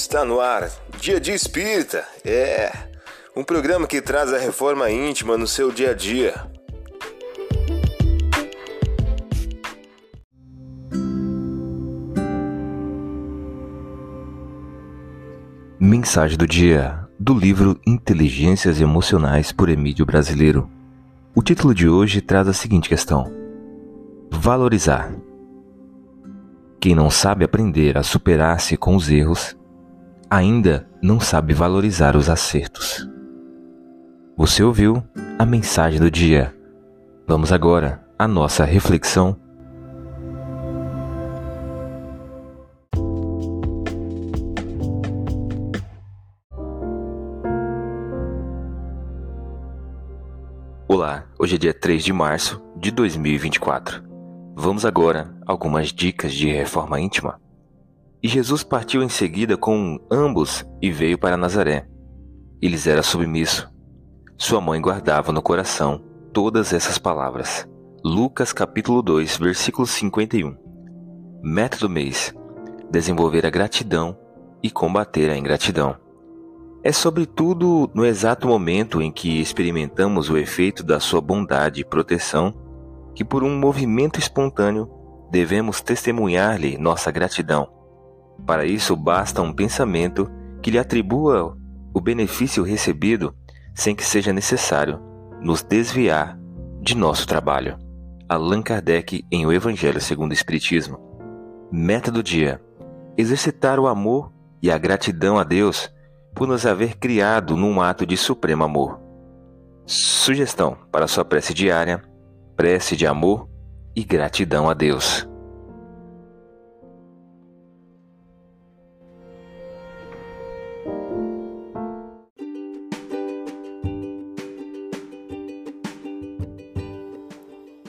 Está no ar, Dia de Espírita. É um programa que traz a reforma íntima no seu dia a dia. Mensagem do dia do livro Inteligências Emocionais por Emílio Brasileiro. O título de hoje traz a seguinte questão: Valorizar. Quem não sabe aprender a superar-se com os erros, ainda não sabe valorizar os acertos. Você ouviu a mensagem do dia. Vamos agora à nossa reflexão Olá, hoje é dia 3 de março de 2024. Vamos agora a algumas dicas de reforma íntima. E Jesus partiu em seguida com ambos e veio para Nazaré. Eles era submisso. Sua mãe guardava no coração todas essas palavras. Lucas capítulo 2, versículo 51. Método mês: desenvolver a gratidão e combater a ingratidão. É sobretudo no exato momento em que experimentamos o efeito da sua bondade e proteção que, por um movimento espontâneo, devemos testemunhar-lhe nossa gratidão. Para isso, basta um pensamento que lhe atribua o benefício recebido sem que seja necessário nos desviar de nosso trabalho. Allan Kardec em O Evangelho segundo o Espiritismo. Meta do dia: exercitar o amor e a gratidão a Deus por nos haver criado num ato de supremo amor. Sugestão para sua prece diária: prece de amor e gratidão a Deus.